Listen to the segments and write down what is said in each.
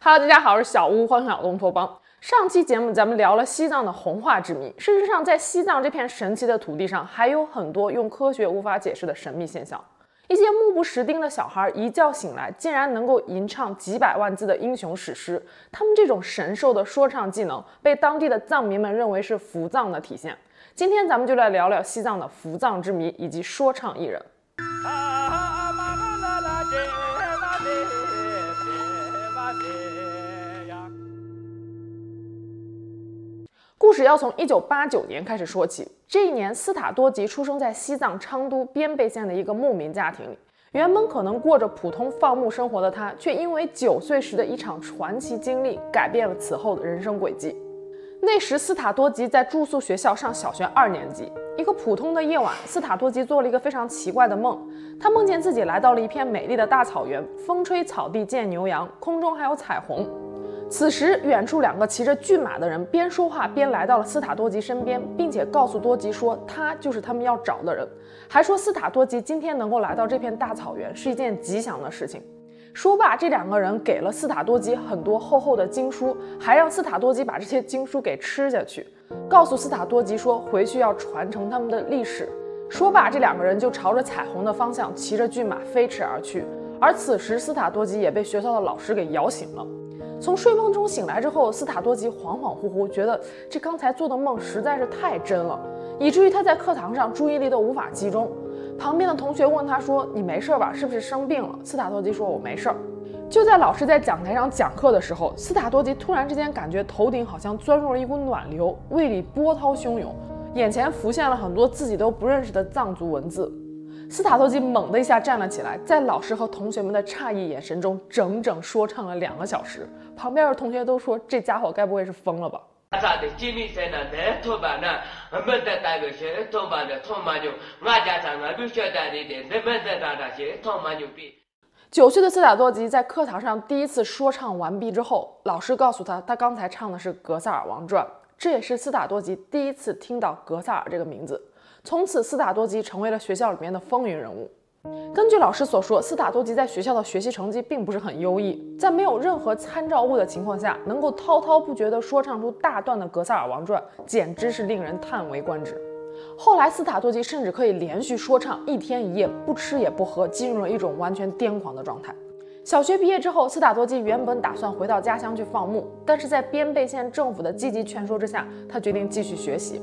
Hello，大家好，我是小屋，欢迎来到东托邦。上期节目咱们聊了西藏的红化之谜，事实上，在西藏这片神奇的土地上，还有很多用科学无法解释的神秘现象。一些目不识丁的小孩一觉醒来，竟然能够吟唱几百万字的英雄史诗。他们这种神兽的说唱技能，被当地的藏民们认为是扶藏的体现。今天咱们就来聊聊西藏的扶藏之谜以及说唱艺人。故事要从一九八九年开始说起。这一年，斯塔多吉出生在西藏昌都边贝县的一个牧民家庭里。原本可能过着普通放牧生活的他，却因为九岁时的一场传奇经历，改变了此后的人生轨迹。那时，斯塔多吉在住宿学校上小学二年级。一个普通的夜晚，斯塔多吉做了一个非常奇怪的梦。他梦见自己来到了一片美丽的大草原，风吹草地见牛羊，空中还有彩虹。此时，远处两个骑着骏马的人边说话边来到了斯塔多吉身边，并且告诉多吉说，他就是他们要找的人，还说斯塔多吉今天能够来到这片大草原是一件吉祥的事情。说罢，这两个人给了斯塔多吉很多厚厚的经书，还让斯塔多吉把这些经书给吃下去，告诉斯塔多吉说回去要传承他们的历史。说罢，这两个人就朝着彩虹的方向骑着骏马飞驰而去。而此时，斯塔多吉也被学校的老师给摇醒了。从睡梦中醒来之后，斯塔多吉恍恍惚惚，觉得这刚才做的梦实在是太真了，以至于他在课堂上注意力都无法集中。旁边的同学问他说：“你没事吧？是不是生病了？”斯塔多吉说：“我没事儿。”就在老师在讲台上讲课的时候，斯塔多吉突然之间感觉头顶好像钻入了一股暖流，胃里波涛汹涌，眼前浮现了很多自己都不认识的藏族文字。斯塔多吉猛的一下站了起来，在老师和同学们的诧异眼神中，整整说唱了两个小时。旁边的同学都说：“这家伙该不会是疯了吧？”九岁的斯塔多吉在课堂上第一次说唱完毕之后，老师告诉他，他刚才唱的是《格萨尔王传》，这也是斯塔多吉第一次听到格萨尔这个名字。从此，斯塔多吉成为了学校里面的风云人物。根据老师所说，斯塔多吉在学校的学习成绩并不是很优异，在没有任何参照物的情况下，能够滔滔不绝地说唱出大段的《格萨尔王传》，简直是令人叹为观止。后来，斯塔多吉甚至可以连续说唱一天一夜，不吃也不喝，进入了一种完全癫狂的状态。小学毕业之后，斯塔多吉原本打算回到家乡去放牧，但是在边贝县政府的积极劝说之下，他决定继续学习。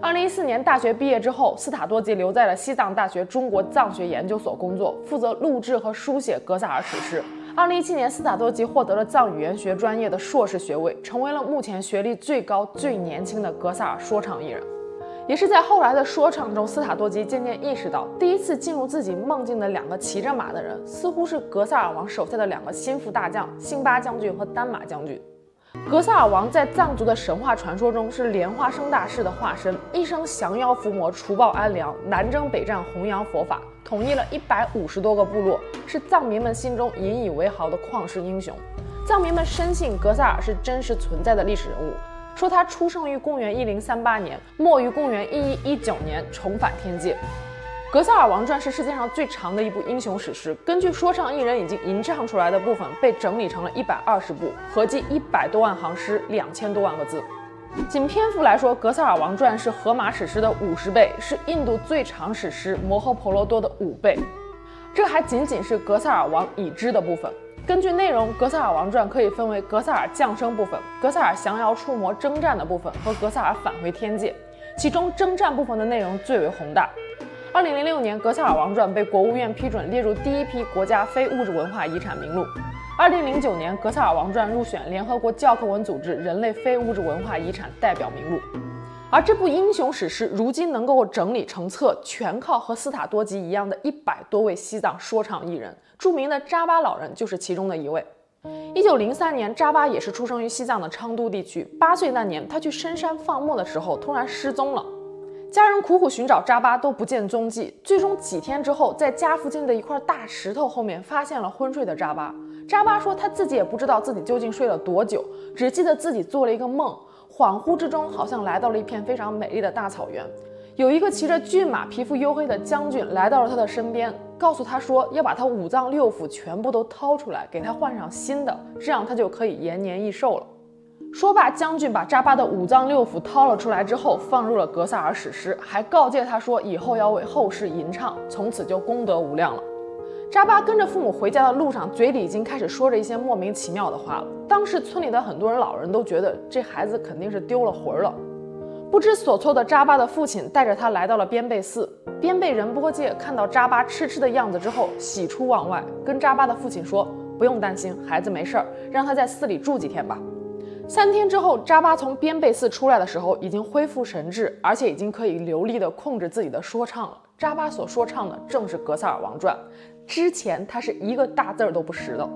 二零一四年大学毕业之后，斯塔多吉留在了西藏大学中国藏学研究所工作，负责录制和书写格萨尔史诗。二零一七年，斯塔多吉获得了藏语言学专业的硕士学位，成为了目前学历最高、最年轻的格萨尔说唱艺人。也是在后来的说唱中，斯塔多吉渐渐意识到，第一次进入自己梦境的两个骑着马的人，似乎是格萨尔王手下的两个心腹大将——辛巴将军和丹马将军。格萨尔王在藏族的神话传说中是莲花生大士的化身，一生降妖伏魔、除暴安良，南征北战，弘扬佛法，统一了一百五十多个部落，是藏民们心中引以为豪的旷世英雄。藏民们深信格萨尔是真实存在的历史人物，说他出生于公元一零三八年，没于公元一一一九年，重返天界。《格萨尔王传》是世界上最长的一部英雄史诗。根据说唱艺人已经吟唱出来的部分，被整理成了一百二十部，合计一百多万行诗，两千多万个字。仅篇幅来说，《格萨尔王传》是荷马史诗的五十倍，是印度最长史诗《摩诃婆罗多》的五倍。这还仅仅是格萨尔王已知的部分。根据内容，《格萨尔王传》可以分为格萨尔降生部分、格萨尔降妖除魔征战的部分和格萨尔返回天界。其中征战部分的内容最为宏大。二零零六年，《格萨尔王传》被国务院批准列入第一批国家非物质文化遗产名录。二零零九年，《格萨尔王传》入选联合国教科文组织人类非物质文化遗产代表名录。而这部英雄史诗如今能够整理成册，全靠和斯塔多吉一样的一百多位西藏说唱艺人。著名的扎巴老人就是其中的一位。一九零三年，扎巴也是出生于西藏的昌都地区。八岁那年，他去深山放牧的时候，突然失踪了。家人苦苦寻找扎巴都不见踪迹，最终几天之后，在家附近的一块大石头后面发现了昏睡的扎巴。扎巴说他自己也不知道自己究竟睡了多久，只记得自己做了一个梦，恍惚之中好像来到了一片非常美丽的大草原，有一个骑着骏马、皮肤黝黑的将军来到了他的身边，告诉他说要把他五脏六腑全部都掏出来，给他换上新的，这样他就可以延年益寿了。说罢，将军把扎巴的五脏六腑掏了出来之后，放入了格萨尔史诗，还告诫他说以后要为后世吟唱，从此就功德无量了。扎巴跟着父母回家的路上，嘴里已经开始说着一些莫名其妙的话了。当时村里的很多人老人都觉得这孩子肯定是丢了魂了。不知所措的扎巴的父亲带着他来到了边贝寺。边贝仁波切看到扎巴痴痴的样子之后，喜出望外，跟扎巴的父亲说：“不用担心，孩子没事儿，让他在寺里住几天吧。”三天之后，扎巴从边贝寺出来的时候，已经恢复神智，而且已经可以流利地控制自己的说唱了。扎巴所说唱的正是《格萨尔王传》，之前他是一个大字儿都不识的。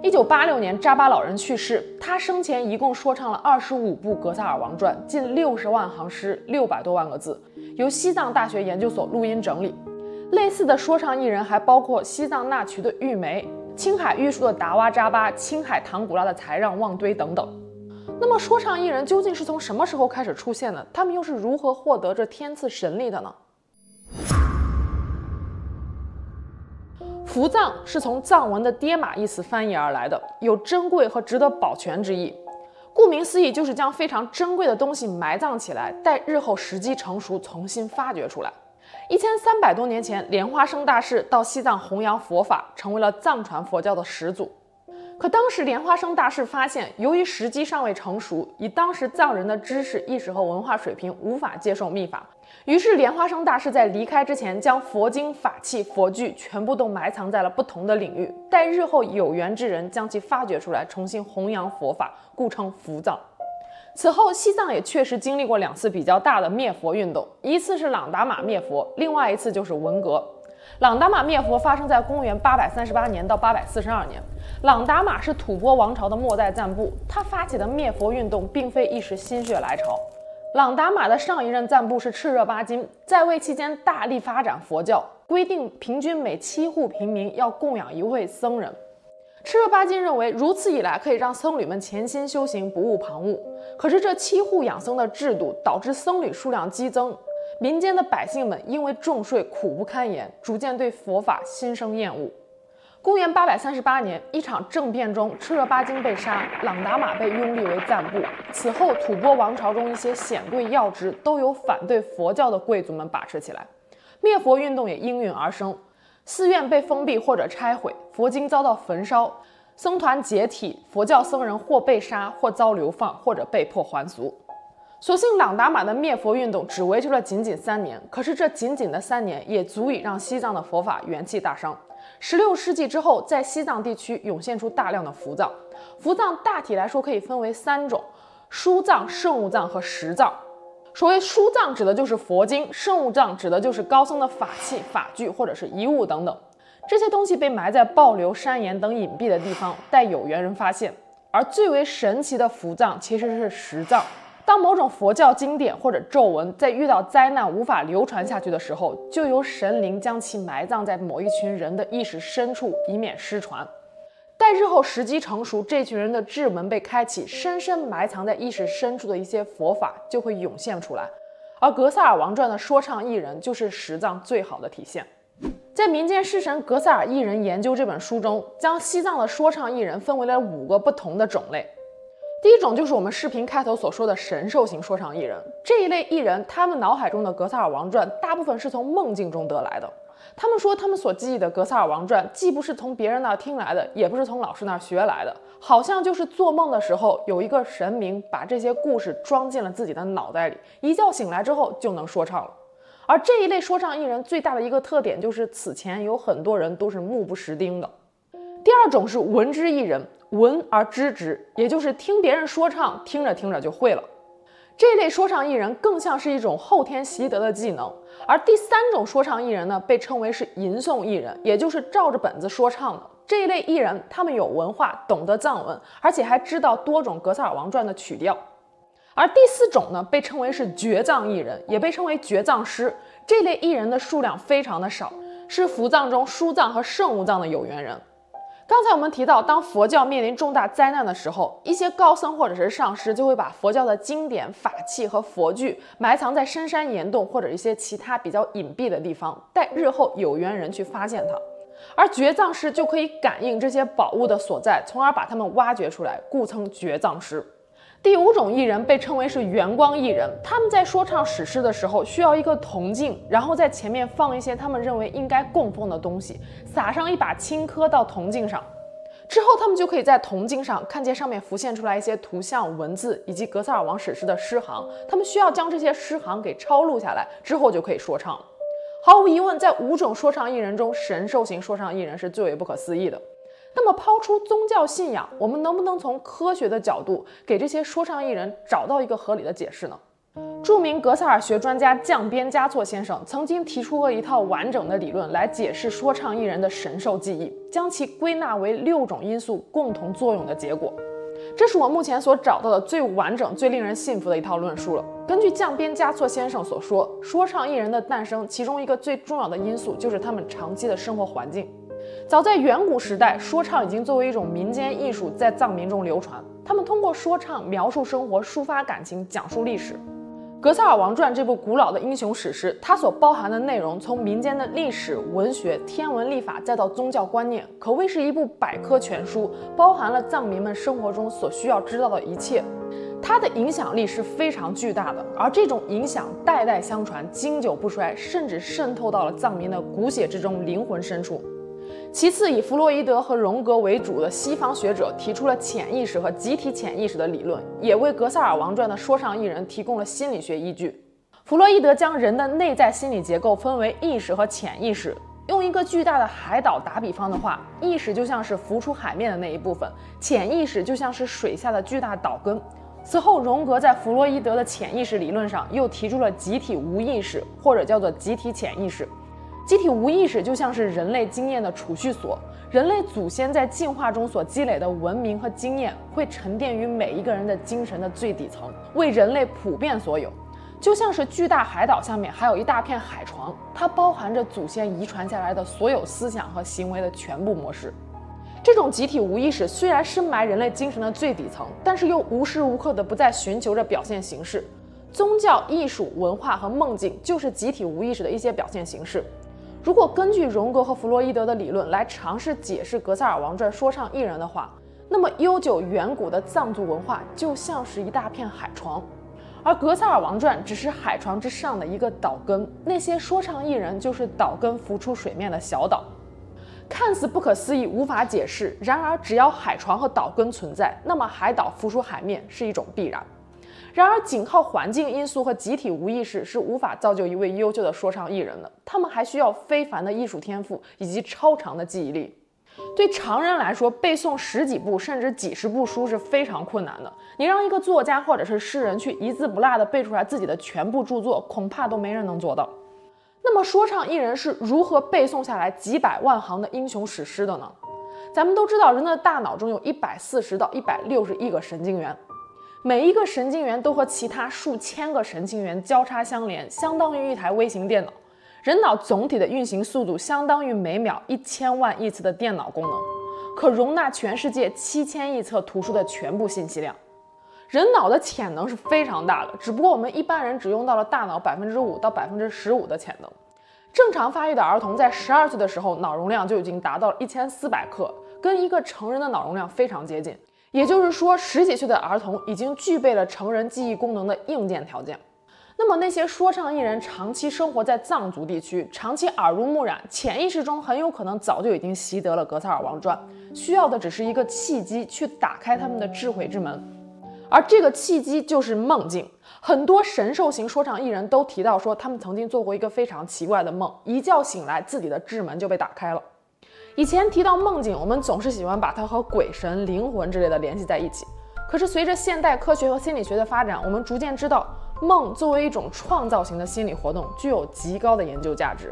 一九八六年，扎巴老人去世。他生前一共说唱了二十五部《格萨尔王传》，近六十万行诗，六百多万个字，由西藏大学研究所录音整理。类似的说唱艺人还包括西藏那曲的玉梅、青海玉树的达哇扎巴、青海唐古拉的才让旺堆等等。那么，说唱艺人究竟是从什么时候开始出现的？他们又是如何获得这天赐神力的呢？伏藏是从藏文的爹马一词翻译而来的，有珍贵和值得保全之意。顾名思义，就是将非常珍贵的东西埋葬起来，待日后时机成熟，重新发掘出来。一千三百多年前，莲花生大士到西藏弘扬佛法，成为了藏传佛教的始祖。可当时莲花生大士发现，由于时机尚未成熟，以当时藏人的知识、意识和文化水平，无法接受秘法。于是莲花生大士在离开之前，将佛经、法器、佛具全部都埋藏在了不同的领域，待日后有缘之人将其发掘出来，重新弘扬佛法，故称伏藏。此后，西藏也确实经历过两次比较大的灭佛运动，一次是朗达玛灭佛，另外一次就是文革。朗达玛灭佛发生在公元八百三十八年到八百四十二年。朗达玛是吐蕃王朝的末代赞布，他发起的灭佛运动并非一时心血来潮。朗达玛的上一任赞布是赤热巴金，在位期间大力发展佛教，规定平均每七户平民要供养一位僧人。赤热巴金认为如此一来可以让僧侣们潜心修行，不误旁骛。可是这七户养僧的制度导致僧侣数量激增，民间的百姓们因为重税苦不堪言，逐渐对佛法心生厌恶。公元八百三十八年，一场政变中，赤热巴金被杀，朗达玛被拥立为赞布。此后，吐蕃王朝中一些显贵要职都由反对佛教的贵族们把持起来，灭佛运动也应运而生。寺院被封闭或者拆毁，佛经遭到焚烧，僧团解体，佛教僧人或被杀，或遭流放，或者被迫还俗。所幸朗达玛的灭佛运动只维持了仅仅三年，可是这仅仅的三年也足以让西藏的佛法元气大伤。十六世纪之后，在西藏地区涌现出大量的佛藏。佛藏大体来说可以分为三种：书藏、圣物藏和实藏。所谓书藏，指的就是佛经；圣物藏指的就是高僧的法器、法具或者是遗物等等。这些东西被埋在暴流、山岩等隐蔽的地方，待有缘人发现。而最为神奇的佛藏其实是实藏。当某种佛教经典或者咒文在遇到灾难无法流传下去的时候，就由神灵将其埋葬在某一群人的意识深处，以免失传。待日后时机成熟，这群人的智门被开启，深深埋藏在意识深处的一些佛法就会涌现出来。而《格萨尔王传》的说唱艺人就是实藏最好的体现。在民间诗神格萨尔艺人研究这本书中，将西藏的说唱艺人分为了五个不同的种类。第一种就是我们视频开头所说的神兽型说唱艺人，这一类艺人，他们脑海中的《格萨尔王传》大部分是从梦境中得来的。他们说，他们所记忆的《格萨尔王传》既不是从别人那儿听来的，也不是从老师那儿学来的，好像就是做梦的时候有一个神明把这些故事装进了自己的脑袋里，一觉醒来之后就能说唱了。而这一类说唱艺人最大的一个特点就是，此前有很多人都是目不识丁的。第二种是闻之艺人，闻而知之，也就是听别人说唱，听着听着就会了。这类说唱艺人更像是一种后天习得的技能。而第三种说唱艺人呢，被称为是吟诵艺人，也就是照着本子说唱的。这一类艺人，他们有文化，懂得藏文，而且还知道多种《格萨尔王传》的曲调。而第四种呢，被称为是绝藏艺人，也被称为绝藏师。这类艺人的数量非常的少，是伏藏中书藏和圣物藏的有缘人。刚才我们提到，当佛教面临重大灾难的时候，一些高僧或者是上师就会把佛教的经典、法器和佛具埋藏在深山岩洞或者一些其他比较隐蔽的地方，待日后有缘人去发现它。而掘藏师就可以感应这些宝物的所在，从而把它们挖掘出来，故称掘藏师。第五种艺人被称为是圆光艺人，他们在说唱史诗的时候需要一个铜镜，然后在前面放一些他们认为应该供奉的东西，撒上一把青稞到铜镜上，之后他们就可以在铜镜上看见上面浮现出来一些图像、文字以及格萨尔王史诗的诗行，他们需要将这些诗行给抄录下来，之后就可以说唱了。毫无疑问，在五种说唱艺人中，神兽型说唱艺人是最为不可思议的。那么，抛出宗教信仰，我们能不能从科学的角度给这些说唱艺人找到一个合理的解释呢？著名格萨尔学专家降边嘉措先生曾经提出过一套完整的理论来解释说唱艺人的神兽记忆，将其归纳为六种因素共同作用的结果。这是我目前所找到的最完整、最令人信服的一套论述了。根据降边嘉措先生所说，说唱艺人的诞生，其中一个最重要的因素就是他们长期的生活环境。早在远古时代，说唱已经作为一种民间艺术在藏民中流传。他们通过说唱描述生活、抒发感情、讲述历史。《格萨尔王传》这部古老的英雄史诗，它所包含的内容，从民间的历史、文学、天文历法，再到宗教观念，可谓是一部百科全书，包含了藏民们生活中所需要知道的一切。它的影响力是非常巨大的，而这种影响代代相传，经久不衰，甚至渗透到了藏民的骨血之中、灵魂深处。其次，以弗洛伊德和荣格为主的西方学者提出了潜意识和集体潜意识的理论，也为《格萨尔王传》的说唱艺人提供了心理学依据。弗洛伊德将人的内在心理结构分为意识和潜意识。用一个巨大的海岛打比方的话，意识就像是浮出海面的那一部分，潜意识就像是水下的巨大岛根。此后，荣格在弗洛伊德的潜意识理论上又提出了集体无意识，或者叫做集体潜意识。集体无意识就像是人类经验的储蓄所，人类祖先在进化中所积累的文明和经验会沉淀于每一个人的精神的最底层，为人类普遍所有。就像是巨大海岛下面还有一大片海床，它包含着祖先遗传下来的所有思想和行为的全部模式。这种集体无意识虽然深埋人类精神的最底层，但是又无时无刻的不在寻求着表现形式。宗教、艺术、文化和梦境就是集体无意识的一些表现形式。如果根据荣格和弗洛伊德的理论来尝试解释《格萨尔王传》说唱艺人的话，那么悠久远古的藏族文化就像是一大片海床，而《格萨尔王传》只是海床之上的一个岛根，那些说唱艺人就是岛根浮出水面的小岛。看似不可思议、无法解释，然而只要海床和岛根存在，那么海岛浮出海面是一种必然。然而，仅靠环境因素和集体无意识是无法造就一位优秀的说唱艺人的。他们还需要非凡的艺术天赋以及超长的记忆力。对常人来说，背诵十几部甚至几十部书是非常困难的。你让一个作家或者是诗人去一字不落地背出来自己的全部著作，恐怕都没人能做到。那么，说唱艺人是如何背诵下来几百万行的英雄史诗的呢？咱们都知道，人的大脑中有一百四十到一百六十亿个神经元。每一个神经元都和其他数千个神经元交叉相连，相当于一台微型电脑。人脑总体的运行速度相当于每秒一千万亿次的电脑功能，可容纳全世界七千亿册图书的全部信息量。人脑的潜能是非常大的，只不过我们一般人只用到了大脑百分之五到百分之十五的潜能。正常发育的儿童在十二岁的时候，脑容量就已经达到了一千四百克，跟一个成人的脑容量非常接近。也就是说，十几岁的儿童已经具备了成人记忆功能的硬件条件。那么，那些说唱艺人长期生活在藏族地区，长期耳濡目染，潜意识中很有可能早就已经习得了《格萨尔王传》，需要的只是一个契机去打开他们的智慧之门。而这个契机就是梦境。很多神兽型说唱艺人都提到说，他们曾经做过一个非常奇怪的梦，一觉醒来，自己的智门就被打开了。以前提到梦境，我们总是喜欢把它和鬼神、灵魂之类的联系在一起。可是随着现代科学和心理学的发展，我们逐渐知道，梦作为一种创造型的心理活动，具有极高的研究价值。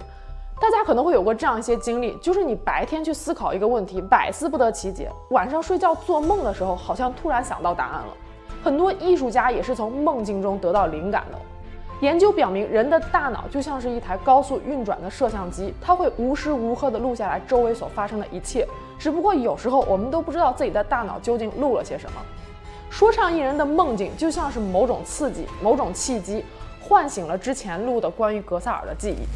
大家可能会有过这样一些经历，就是你白天去思考一个问题，百思不得其解，晚上睡觉做梦的时候，好像突然想到答案了。很多艺术家也是从梦境中得到灵感的。研究表明，人的大脑就像是一台高速运转的摄像机，它会无时无刻地录下来周围所发生的一切，只不过有时候我们都不知道自己的大脑究竟录了些什么。说唱艺人的梦境就像是某种刺激、某种契机，唤醒了之前录的关于格萨尔的记忆。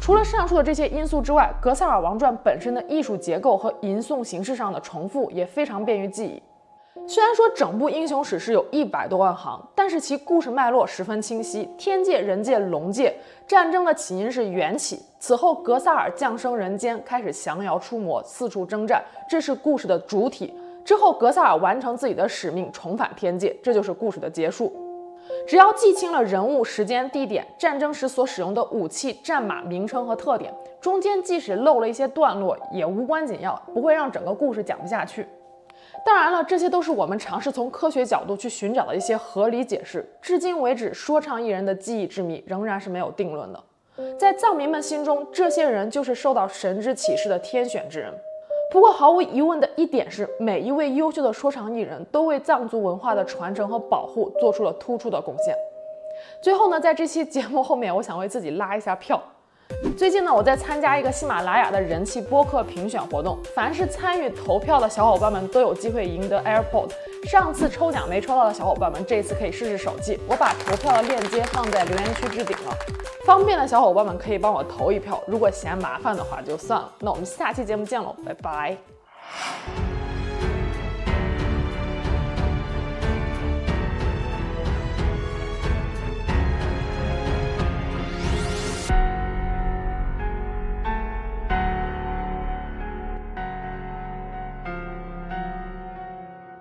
除了上述的这些因素之外，《格萨尔王传》本身的艺术结构和吟诵形式上的重复也非常便于记忆。虽然说整部英雄史诗有一百多万行，但是其故事脉络十分清晰。天界、人界、龙界战争的起因是缘起，此后格萨尔降生人间，开始降妖出魔，四处征战，这是故事的主体。之后，格萨尔完成自己的使命，重返天界，这就是故事的结束。只要记清了人物、时间、地点、战争时所使用的武器、战马名称和特点，中间即使漏了一些段落，也无关紧要，不会让整个故事讲不下去。当然了，这些都是我们尝试从科学角度去寻找的一些合理解释。至今为止，说唱艺人的记忆之谜仍然是没有定论的。在藏民们心中，这些人就是受到神之启示的天选之人。不过，毫无疑问的一点是，每一位优秀的说唱艺人都为藏族文化的传承和保护做出了突出的贡献。最后呢，在这期节目后面，我想为自己拉一下票。最近呢，我在参加一个喜马拉雅的人气播客评选活动，凡是参与投票的小伙伴们都有机会赢得 AirPods。上次抽奖没抽到的小伙伴们，这次可以试试手气。我把投票的链接放在留言区置顶了，方便的小伙伴们可以帮我投一票。如果嫌麻烦的话，就算了。那我们下期节目见喽，拜拜。